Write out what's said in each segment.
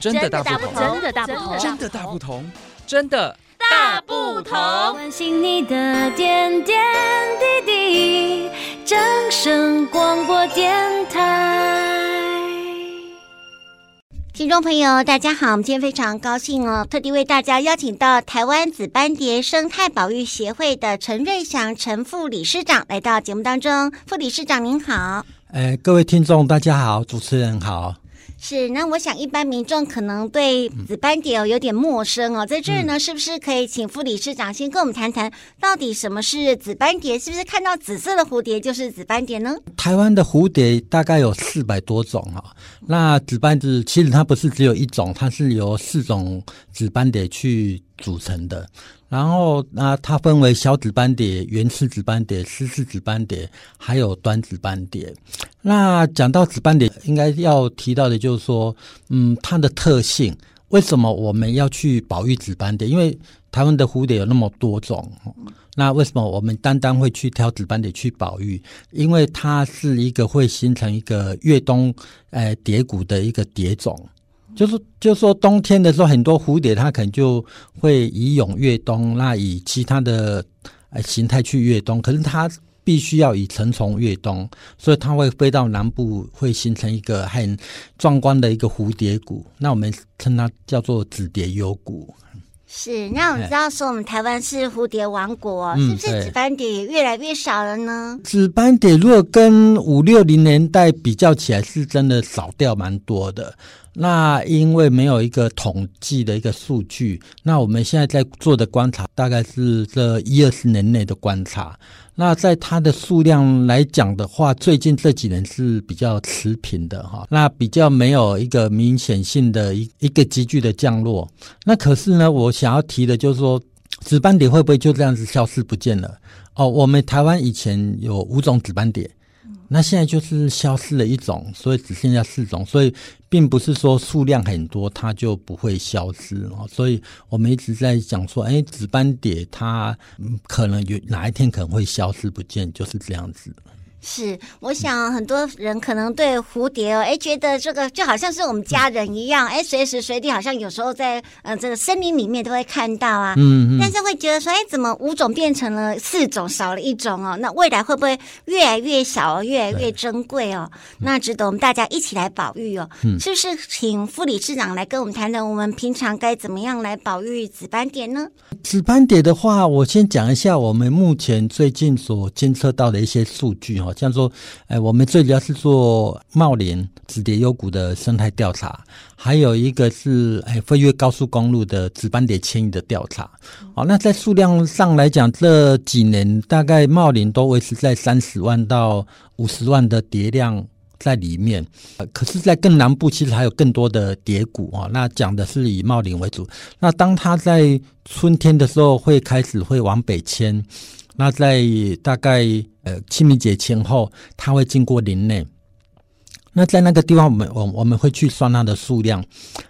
真的大不同，真的大不同，真的大不同，真的大不同。关心你的点点滴滴，掌声广播电台。听众朋友，大家好，我们今天非常高兴哦，特地为大家邀请到台湾紫斑蝶生态保育协会的陈瑞祥陈副理事长来到节目当中。副理事长您好，哎，各位听众大家好，主持人好。是，那我想一般民众可能对紫斑蝶哦有点陌生哦，在这儿呢，是不是可以请副理事长先跟我们谈谈，到底什么是紫斑蝶？是不是看到紫色的蝴蝶就是紫斑蝶呢？台湾的蝴蝶大概有四百多种哈，那紫斑蝶其实它不是只有一种，它是由四种紫斑蝶去组成的。然后那它分为小紫斑蝶、圆翅紫斑蝶、丝翅紫斑蝶，还有短紫斑蝶。那讲到紫斑蝶，应该要提到的就是说，嗯，它的特性。为什么我们要去保育紫斑蝶？因为台湾的蝴蝶有那么多种，那为什么我们单单会去挑紫斑蝶去保育？因为它是一个会形成一个越冬呃蝶谷的一个蝶种。就是，就是说，冬天的时候，很多蝴蝶它可能就会以蛹越冬，那以其他的呃形态去越冬。可是它必须要以成虫越冬，所以它会飞到南部，会形成一个很壮观的一个蝴蝶谷。那我们称它叫做紫蝶幽谷。是，那我们知道说我们台湾是蝴蝶王国，嗯、是不是紫斑蝶也越来越少了呢？紫斑蝶如果跟五六零年代比较起来，是真的少掉蛮多的。那因为没有一个统计的一个数据，那我们现在在做的观察大概是这一二十年内的观察。那在它的数量来讲的话，最近这几年是比较持平的哈，那比较没有一个明显性的一一个急剧的降落。那可是呢，我想要提的就是说，紫斑蝶会不会就这样子消失不见了？哦，我们台湾以前有五种紫斑蝶。那现在就是消失了一种，所以只剩下四种，所以并不是说数量很多它就不会消失哦。所以我们一直在讲说，哎，紫斑蝶它可能有哪一天可能会消失不见，就是这样子。是，我想很多人可能对蝴蝶哦，哎，觉得这个就好像是我们家人一样，哎，随时随地好像有时候在呃这个森林里面都会看到啊，嗯嗯，但是会觉得说，哎，怎么五种变成了四种，少了一种哦？那未来会不会越来越小，越来越珍贵哦？那值得我们大家一起来保育哦。嗯，是不是请副理事长来跟我们谈谈，我们平常该怎么样来保育紫斑蝶呢？紫斑蝶的话，我先讲一下我们目前最近所监测到的一些数据哈。像说，哎，我们最主要是做茂林紫蝶幽谷的生态调查，还有一个是哎飞越高速公路的紫斑蝶迁移的调查。好，那在数量上来讲，这几年大概茂林都维持在三十万到五十万的蝶量在里面。可是，在更南部，其实还有更多的蝶谷啊。那讲的是以茂林为主。那当它在春天的时候，会开始会往北迁。那在大概呃清明节前后，它会经过林内。那在那个地方，我们我我们会去算它的数量。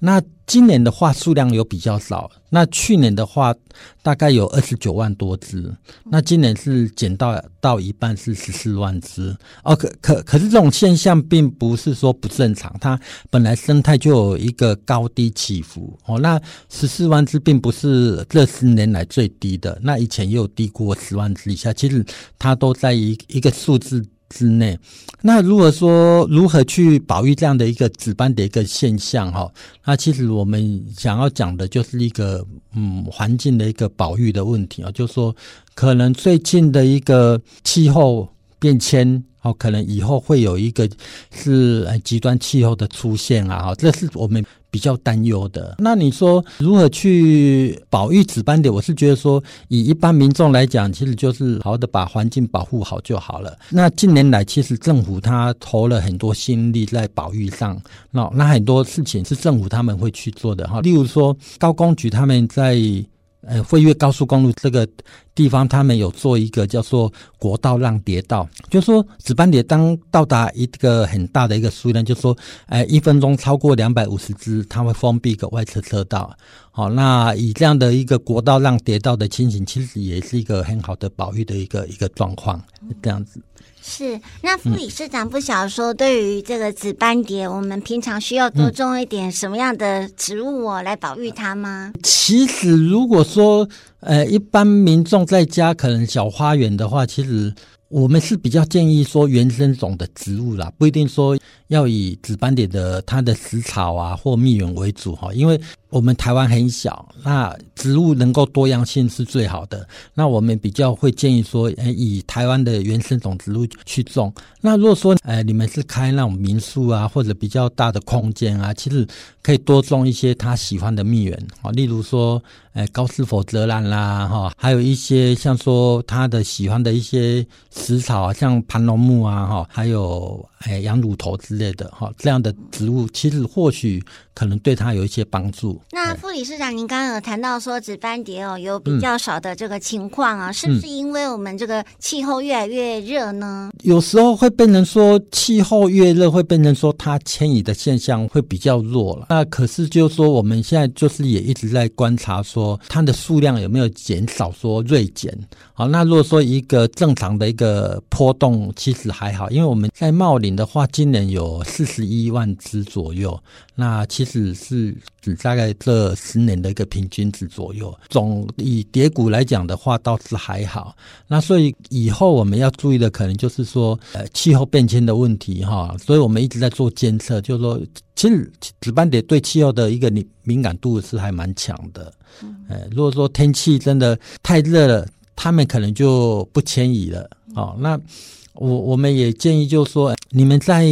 那今年的话，数量有比较少。那去年的话，大概有二十九万多只。那今年是减到到一半，是十四万只。哦，可可可是这种现象并不是说不正常，它本来生态就有一个高低起伏。哦，那十四万只并不是这十年来最低的，那以前也有低过十万只以下。其实它都在一一个数字之内，那如果说如何去保育这样的一个紫斑的一个现象哈，那其实我们想要讲的就是一个嗯环境的一个保育的问题啊，就是说可能最近的一个气候变迁。哦，可能以后会有一个是极端气候的出现啊，这是我们比较担忧的。那你说如何去保育紫斑蝶？我是觉得说，以一般民众来讲，其实就是好好的把环境保护好就好了。那近年来，其实政府他投了很多心力在保育上，那那很多事情是政府他们会去做的哈。例如说，高工局他们在。呃，飞越高速公路这个地方，他们有做一个叫做国道让蝶道，就是说紫斑蝶当到达一个很大的一个数量，就是说，呃，一分钟超过两百五十只，它会封闭一个外侧车道。好，那以这样的一个国道让蝶道的情形，其实也是一个很好的保育的一个一个状况，这样子。是，那副理事长不晓得说，对于这个紫斑蝶，我们平常需要多种一点什么样的植物哦，来保育它吗？其实，如果说呃，一般民众在家可能小花园的话，其实我们是比较建议说原生种的植物啦，不一定说要以紫斑蝶的它的食草啊或蜜源为主哈，因为。我们台湾很小，那植物能够多样性是最好的。那我们比较会建议说，以台湾的原生种植物去种。那如果说，诶，你们是开那种民宿啊，或者比较大的空间啊，其实可以多种一些他喜欢的蜜源啊，例如说，高斯佛泽兰啦，哈，还有一些像说他的喜欢的一些食草啊，像盘龙木啊，哈，还有诶羊乳头之类的，哈，这样的植物，其实或许可能对他有一些帮助。那副理事长，您刚刚有谈到说紫斑蝶哦有比较少的这个情况啊，嗯、是不是因为我们这个气候越来越热呢？有时候会变成说气候越热，会变成说它迁移的现象会比较弱了。那可是就是说我们现在就是也一直在观察说它的数量有没有减少，说锐减。好，那如果说一个正常的一个波动，其实还好，因为我们在茂林的话，今年有四十一万只左右，那其实是指大概。这十年的一个平均值左右，总以跌谷来讲的话，倒是还好。那所以以后我们要注意的，可能就是说，呃，气候变迁的问题哈。所以我们一直在做监测，就是说，其实紫斑蝶对气候的一个敏敏感度是还蛮强的。呃，如果说天气真的太热了，他们可能就不迁移了。哦，那我我们也建议，就是说，你们在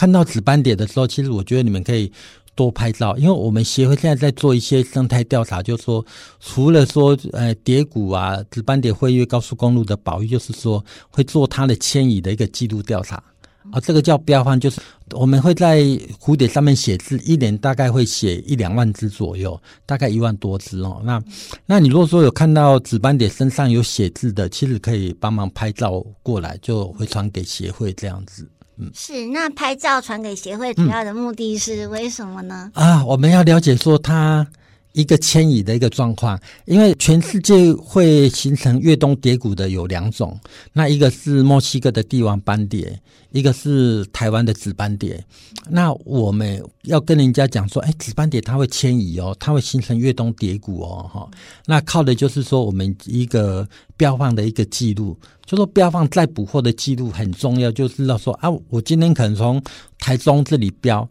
看到紫斑蝶的时候，其实我觉得你们可以。多拍照，因为我们协会现在在做一些生态调查，就是说，除了说呃蝶谷啊、紫斑蝶会越高速公路的保育，就是说会做它的迁移的一个记录调查啊，这个叫标方，就是我们会在蝴蝶上面写字，一年大概会写一两万只左右，大概一万多只哦。那那你如果说有看到紫斑蝶身上有写字的，其实可以帮忙拍照过来，就回传给协会这样子。是，那拍照传给协会主要的目的是为什么呢？嗯、啊，我们要了解说它一个迁移的一个状况，因为全世界会形成越冬蝶谷的有两种，那一个是墨西哥的帝王斑蝶，一个是台湾的紫斑蝶。那我们要跟人家讲说，哎，紫斑蝶它会迁移哦，它会形成越冬蝶谷哦，哈。那靠的就是说我们一个标放的一个记录。就说标放再捕获的记录很重要，就知道说啊，我今天可能从台中这里标，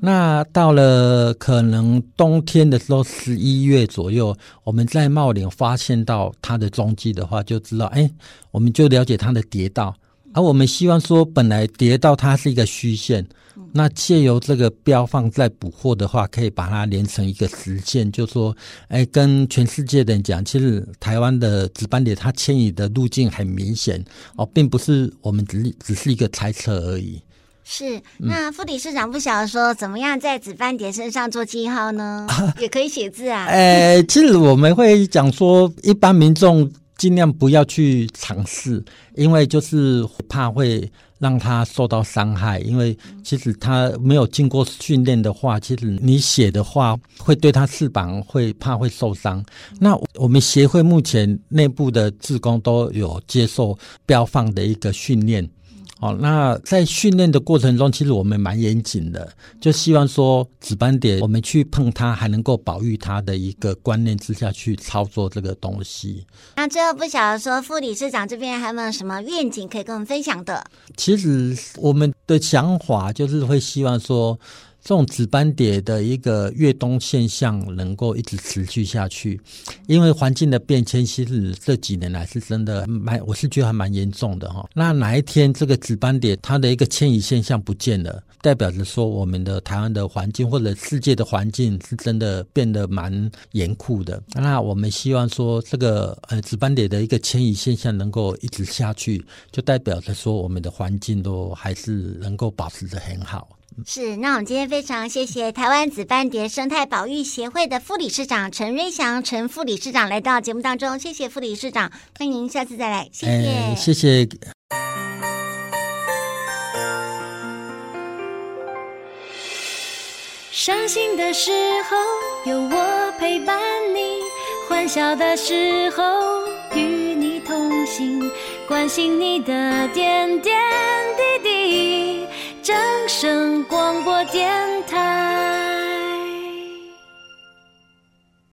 那到了可能冬天的时候，十一月左右，我们在茂林发现到它的踪迹的话，就知道哎，我们就了解它的蝶道。而我们希望说，本来蝶道它是一个虚线，那借由这个标放再捕获的话，可以把它连成一个实线，就说，哎，跟全世界的人讲，其实台湾的值班点它迁移的路径很明显哦，并不是我们只只是一个猜测而已。是，那副理事长不晓得说怎么样在紫斑蝶身上做记号呢？也可以写字啊。哎，其实我们会讲说，一般民众。尽量不要去尝试，因为就是怕会让他受到伤害。因为其实他没有经过训练的话，其实你写的话会对他翅膀会怕会受伤。那我们协会目前内部的志工都有接受标放的一个训练。哦，那在训练的过程中，其实我们蛮严谨的，就希望说紫斑蝶，我们去碰它还能够保育它的一个观念之下去操作这个东西。那最后不晓得说副理事长这边还有没有什么愿景可以跟我们分享的？其实我们的想法就是会希望说。这种紫斑蝶的一个越冬现象能够一直持续下去，因为环境的变迁，其实这几年来是真的蛮，我是觉得还蛮严重的哈。那哪一天这个紫斑蝶它的一个迁移现象不见了，代表着说我们的台湾的环境或者世界的环境是真的变得蛮严酷的。那我们希望说这个呃紫斑蝶的一个迁移现象能够一直下去，就代表着说我们的环境都还是能够保持得很好。是，那我们今天非常谢谢台湾紫斑蝶生态保育协会的副理事长陈瑞祥陈副理事长来到节目当中，谢谢副理事长，欢迎下次再来，谢谢，哎、谢谢。伤心的时候有我陪伴你，欢笑的时候与你同行。关心你的点点滴滴。掌声广播电台。